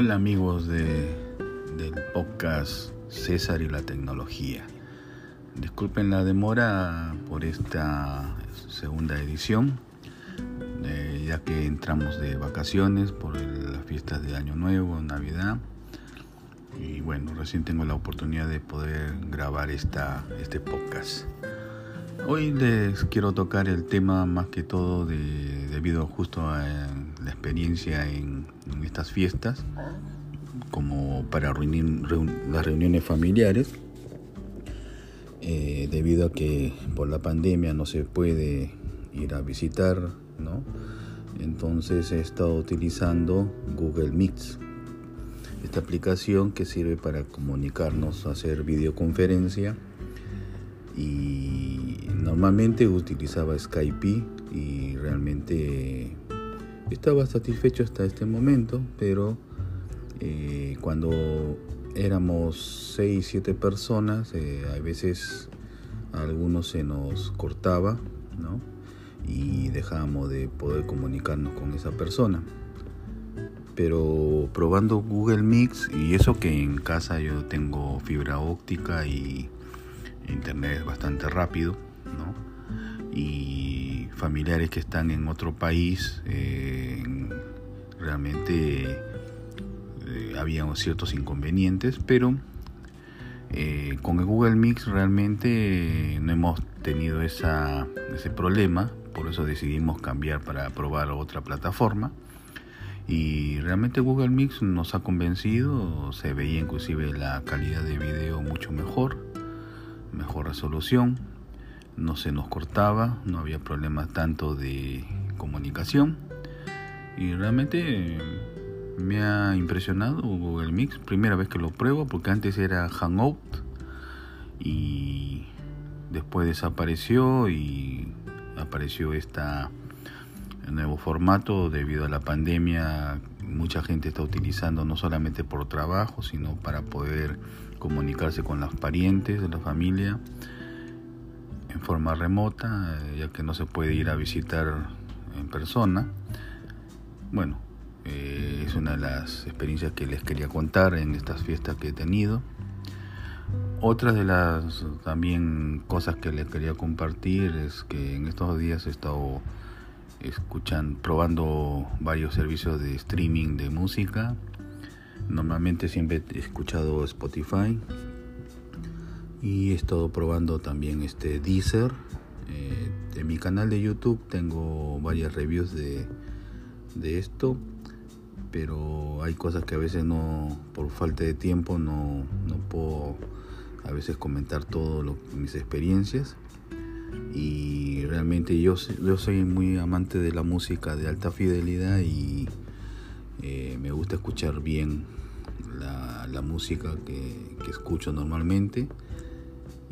Hola amigos de, del podcast César y la tecnología. Disculpen la demora por esta segunda edición, eh, ya que entramos de vacaciones por las fiestas de Año Nuevo, Navidad. Y bueno, recién tengo la oportunidad de poder grabar esta, este podcast. Hoy les quiero tocar el tema más que todo de, debido justo a la experiencia en, estas fiestas, como para reunir, las reuniones familiares, eh, debido a que por la pandemia no se puede ir a visitar, ¿no? Entonces he estado utilizando Google Meets, esta aplicación que sirve para comunicarnos, hacer videoconferencia y normalmente utilizaba Skype y realmente estaba satisfecho hasta este momento, pero eh, cuando éramos 6, 7 personas, eh, a veces a algunos se nos cortaba, ¿no? Y dejábamos de poder comunicarnos con esa persona. Pero probando Google Mix, y eso que en casa yo tengo fibra óptica y internet es bastante rápido, ¿no? Y familiares que están en otro país, eh, realmente eh, había ciertos inconvenientes, pero eh, con el Google Mix realmente no hemos tenido esa, ese problema, por eso decidimos cambiar para probar otra plataforma. Y realmente Google Mix nos ha convencido, se veía inclusive la calidad de video mucho mejor mejor resolución, no se nos cortaba, no había problemas tanto de comunicación. Y realmente me ha impresionado Google Mix, primera vez que lo pruebo porque antes era Hangout y después desapareció y apareció esta nuevo formato. Debido a la pandemia mucha gente está utilizando no solamente por trabajo sino para poder comunicarse con los parientes de la familia en forma remota, eh, ya que no se puede ir a visitar en persona. Bueno, eh, es una de las experiencias que les quería contar en estas fiestas que he tenido. Otras de las también cosas que les quería compartir es que en estos días he estado escuchando, probando varios servicios de streaming de música Normalmente siempre he escuchado Spotify y he estado probando también este Deezer. Eh, en mi canal de YouTube tengo varias reviews de, de esto, pero hay cosas que a veces no, por falta de tiempo, no, no puedo a veces comentar todas mis experiencias. Y realmente yo, yo soy muy amante de la música de alta fidelidad y eh, me gusta escuchar bien la, música que, escucho normalmente.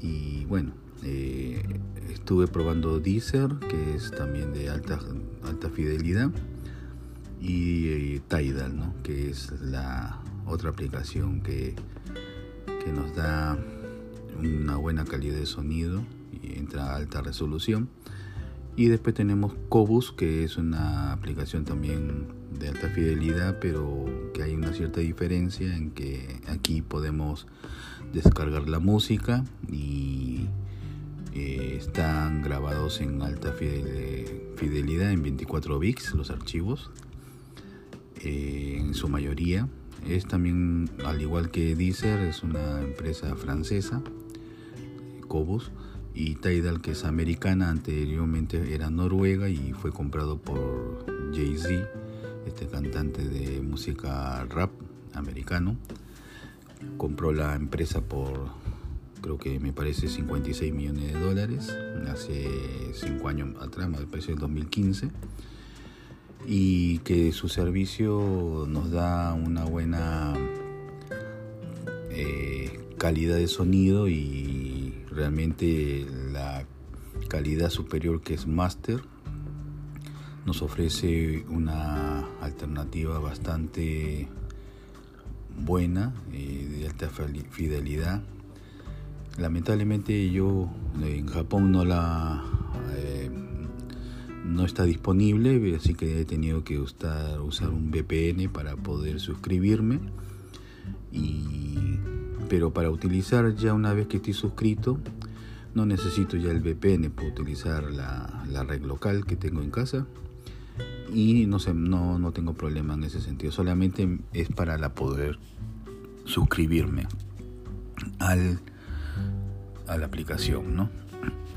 Y bueno, eh, estuve probando Deezer, que es también de alta, alta fidelidad, y eh, Tidal, ¿no? que es la otra aplicación que, que nos da una buena calidad de sonido y entra a alta resolución. Y después tenemos Cobus, que es una aplicación también de alta fidelidad, pero que hay una cierta diferencia en que aquí podemos descargar la música y eh, están grabados en alta fidelidad en 24 bits los archivos, eh, en su mayoría. Es también, al igual que Deezer, es una empresa francesa, Cobus y Tidal que es americana, anteriormente era noruega y fue comprado por Jay-Z, este cantante de música rap americano. Compró la empresa por creo que me parece 56 millones de dólares hace 5 años atrás, me parece el 2015 y que su servicio nos da una buena eh, calidad de sonido y realmente la calidad superior que es Master nos ofrece una alternativa bastante buena eh, de alta fidelidad lamentablemente yo en Japón no la eh, no está disponible, así que he tenido que usar, usar un VPN para poder suscribirme. Y, pero para utilizar ya una vez que estoy suscrito, no necesito ya el VPN, puedo utilizar la, la red local que tengo en casa y no sé, no, no tengo problema en ese sentido. Solamente es para la poder suscribirme al, a la aplicación, ¿no?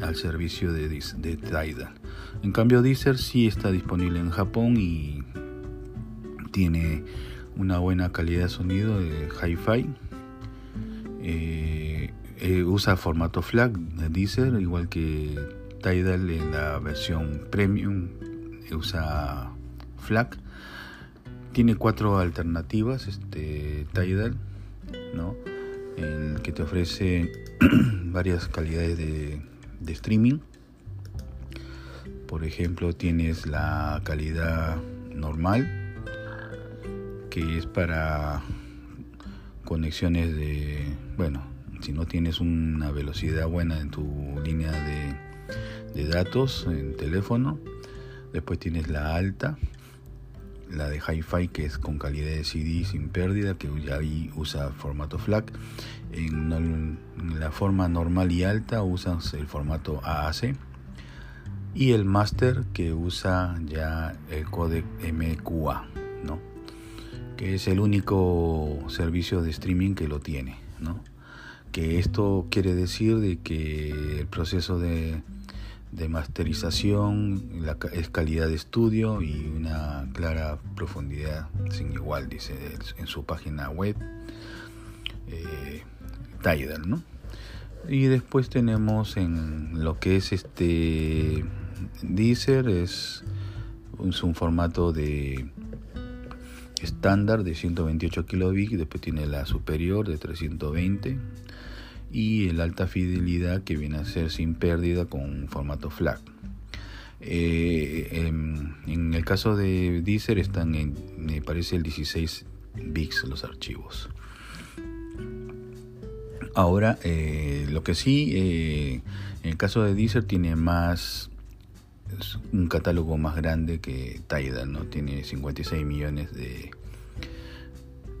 Al servicio de, de Tidal. En cambio, Deezer sí está disponible en Japón y tiene una buena calidad de sonido de hi-fi. Eh, eh, usa formato FLAC de Deezer, igual que Tidal en la versión premium usa FLAC. Tiene cuatro alternativas, este Tidal, ¿no? El que te ofrece varias calidades de, streaming. Por ejemplo, tienes la calidad normal, que es para conexiones de, bueno, si no tienes una velocidad buena en tu línea de, de datos en teléfono, Después tienes la alta, la de Hi-Fi que es con calidad de CD sin pérdida, que ya ahí usa formato FLAC. En, la forma normal y alta usas el formato AAC. Y el Master que usa ya el codec MQA, ¿no? que es el único servicio de streaming que lo tiene. ¿no? Que esto quiere decir de que el proceso de de masterización, es calidad de estudio y una clara profundidad sin igual, dice en su página web, eh, Tidal, ¿no? Y después tenemos en lo que es este Deezer, es, es un formato de estándar de 128 kilobits, después tiene la superior de 320 y el alta fidelidad que viene a ser sin pérdida con formato FLAC. Eh, en, el caso de Deezer están en, me parece el 16 bits los archivos. Ahora, eh, lo que sí, eh, en el caso de Deezer tiene más, un catálogo más grande que Tidal, ¿no? Tiene 56 millones de,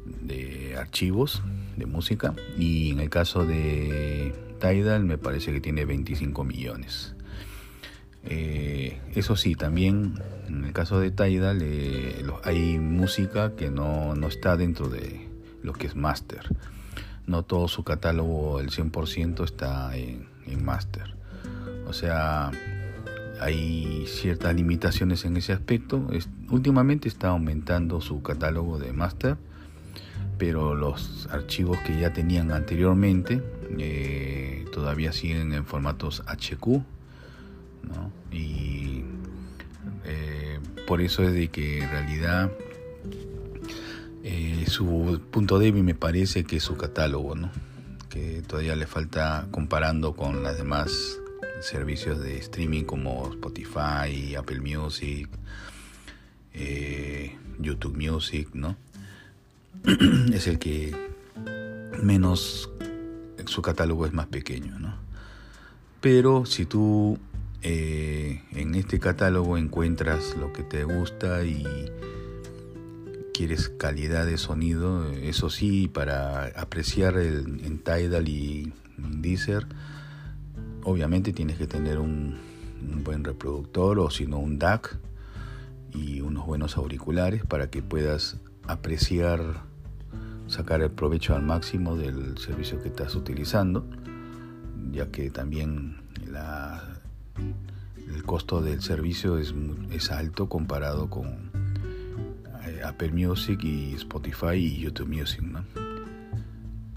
de archivos de música y en el caso de Tidal me parece que tiene 25 millones. Eh, eso sí, también en el caso de Tidal eh, hay música que no, no, está dentro de lo que es master. No todo su catálogo, el 100% está en, en master. O sea, hay ciertas limitaciones en ese aspecto. últimamente está aumentando su catálogo de master pero los archivos que ya tenían anteriormente eh, todavía siguen en formatos HQ ¿no? y eh, por eso es de que en realidad eh, su punto débil me parece que es su catálogo ¿no? que todavía le falta comparando con los demás servicios de streaming como Spotify, Apple Music, YouTube Music, ¿no? es el que menos su catálogo es más pequeño, ¿no? Pero si tú eh, en este catálogo encuentras lo que te gusta y quieres calidad de sonido, eso sí, para apreciar en Tidal y Deezer, obviamente tienes que tener un, un buen reproductor o si no un DAC y unos buenos auriculares para que puedas apreciar, sacar el provecho al máximo del servicio que estás utilizando, ya que también el costo del servicio es, es alto comparado con eh, Apple Music y Spotify y YouTube Music.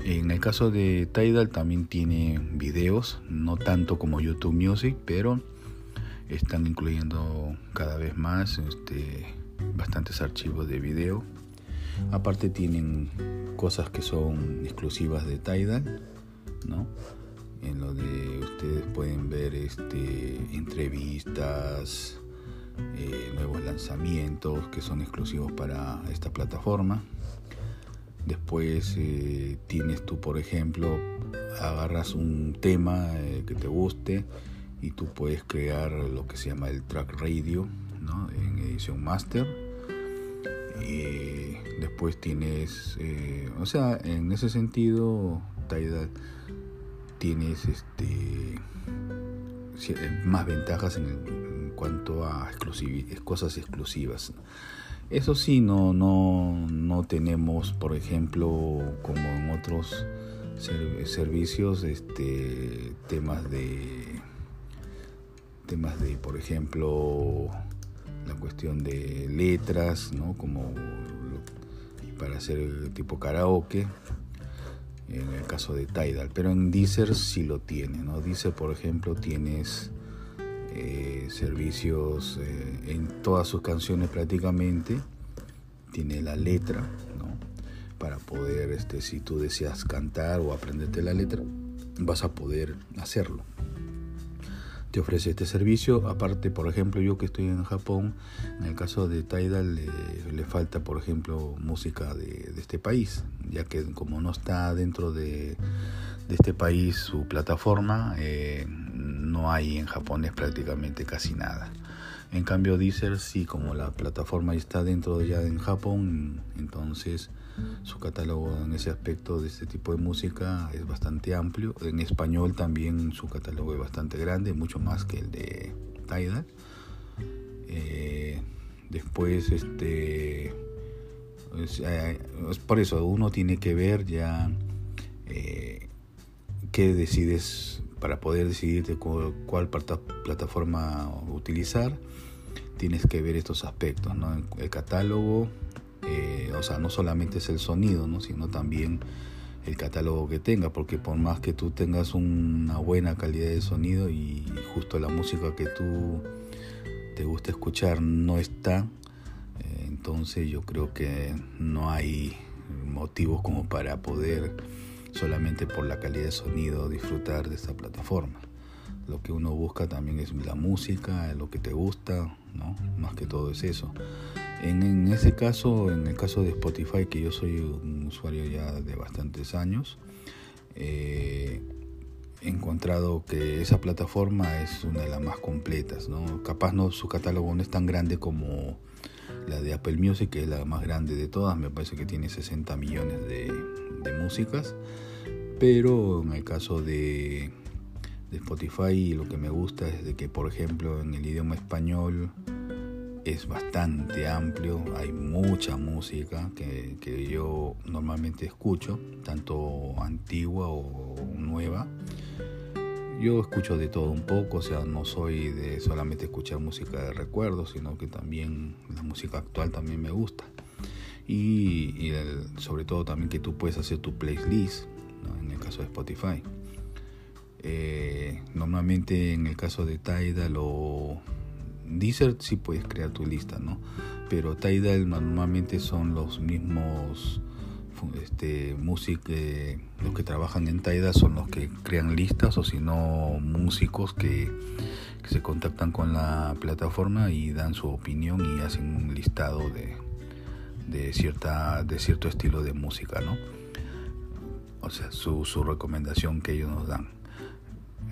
En el caso de Tidal también tiene videos, no tanto como YouTube Music, pero están incluyendo cada vez más este, bastantes archivos de video Aparte tienen cosas que son exclusivas de Tidal, ¿no? En lo de ustedes pueden ver este, entrevistas, eh, nuevos lanzamientos que son exclusivos para esta plataforma. Después eh, tienes tú, por ejemplo, agarras un tema eh, que te guste y tú puedes crear lo que se llama el track radio ¿no? en edición master. Y después tienes, eh, o sea, en ese sentido, Tidal tienes este más ventajas en, cuanto a cosas exclusivas. Eso sí, no, no, no tenemos, por ejemplo, como en otros servicios, este, temas de, temas de, por ejemplo, la cuestión de letras, ¿no? Como para hacer tipo karaoke, en el caso de Tidal, pero en Deezer sí lo tiene, ¿no? Deezer, por ejemplo, tienes eh, servicios eh, en todas sus canciones prácticamente, tiene la letra, ¿no? Para poder, este, si tú deseas cantar o aprenderte la letra, vas a poder hacerlo te ofrece este servicio. Aparte, por ejemplo, yo que estoy en Japón, en el caso de Tidal le, falta, por ejemplo, música de, este país, ya que como no está dentro de, este país su plataforma, eh, no hay en japonés prácticamente casi nada. En cambio, Deezer sí, como la plataforma está dentro de ya en Japón, entonces su catálogo en ese aspecto de este tipo de música es bastante amplio. En español también su catálogo es bastante grande, mucho más que el de Tidal. Eh, después, este, eh, es, por eso uno tiene que ver ya eh, qué decides para poder decidirte cuál, cuál plataforma utilizar. Tienes que ver estos aspectos, ¿no? el catálogo, eh, o sea, no solamente es el sonido, ¿no? sino también el catálogo que tenga, porque por más que tú tengas una buena calidad de sonido y justo la música que tú te gusta escuchar no está, eh, entonces yo creo que no hay motivos como para poder solamente por la calidad de sonido disfrutar de esta plataforma. Lo que uno busca también es la música, lo que te gusta, Más que todo es eso. En, ese caso, en el caso de Spotify, que yo soy un usuario ya de bastantes años, eh, he encontrado que esa plataforma es una de las más completas. ¿no? Capaz no, su catálogo no es tan grande como la de Apple Music, que es la más grande de todas, me parece que tiene 60 millones de, músicas, pero en el caso de, de Spotify lo que me gusta es de que, por ejemplo, en el idioma español, es bastante amplio, hay mucha música que, yo normalmente escucho, tanto antigua o nueva. Yo escucho de todo un poco, o sea, no soy de solamente escuchar música de recuerdos, sino que también la música actual también me gusta. Y, sobre todo también que tú puedes hacer tu playlist, en el caso de Spotify. Eh, normalmente en el caso de Tidal o Deezer sí puedes crear tu lista, ¿no? Pero Tidal normalmente son los mismos este, music, eh, los que trabajan en Tidal son los que crean listas o si no músicos que, se contactan con la plataforma y dan su opinión y hacen un listado de, de, cierta, de cierto estilo de música, ¿no? O sea, su, su recomendación que ellos nos dan.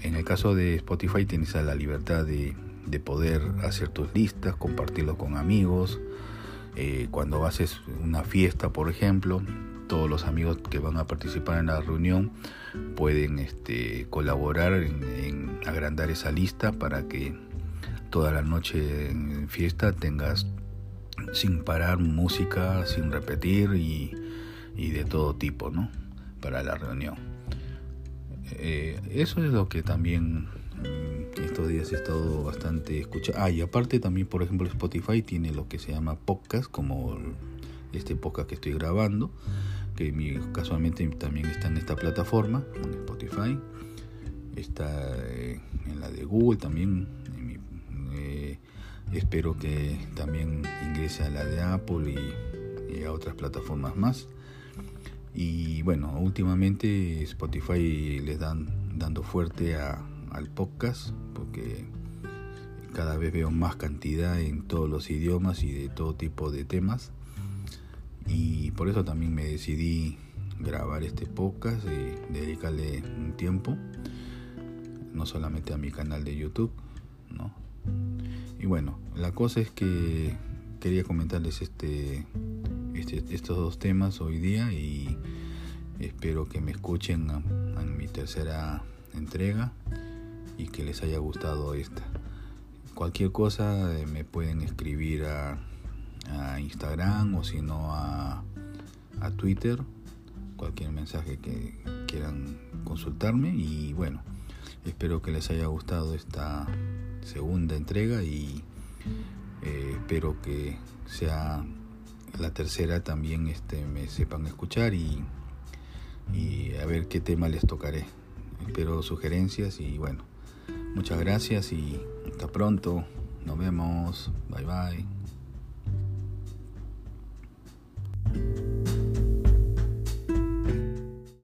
En el caso de Spotify tienes la libertad de de poder hacer tus listas, compartirlo con amigos. Eh, cuando haces una fiesta, por ejemplo, todos los amigos que van a participar en la reunión pueden este, colaborar en, agrandar esa lista para que toda la noche en fiesta tengas sin parar música, sin repetir y, de todo tipo, ¿no? Para la reunión. Eh, eso es lo que también estos días he estado bastante escuchando. Ah, y aparte también, por ejemplo, Spotify tiene lo que se llama podcast, como este podcast que estoy grabando, que casualmente también está en esta plataforma, en Spotify. Está eh, en la de Google también. Eh, espero que también ingrese a la de Apple y a otras plataformas más. Y bueno, últimamente Spotify les dan dando fuerte a al podcast porque cada vez veo más cantidad en todos los idiomas y de todo tipo de temas y por eso también me decidí grabar este podcast y dedicarle un tiempo no solamente a mi canal de YouTube, ¿no? Y bueno, la cosa es que quería comentarles este, este estos dos temas hoy día y espero que me escuchen en mi tercera entrega y que les haya gustado esta. Cualquier cosa eh, me pueden escribir a, Instagram o si no a, a Twitter, cualquier mensaje que quieran consultarme y bueno, espero que les haya gustado esta segunda entrega y eh, espero que sea la tercera también este, me sepan escuchar y, y a ver qué tema les tocaré. Espero sugerencias y bueno, muchas gracias y hasta pronto. Nos vemos. Bye bye.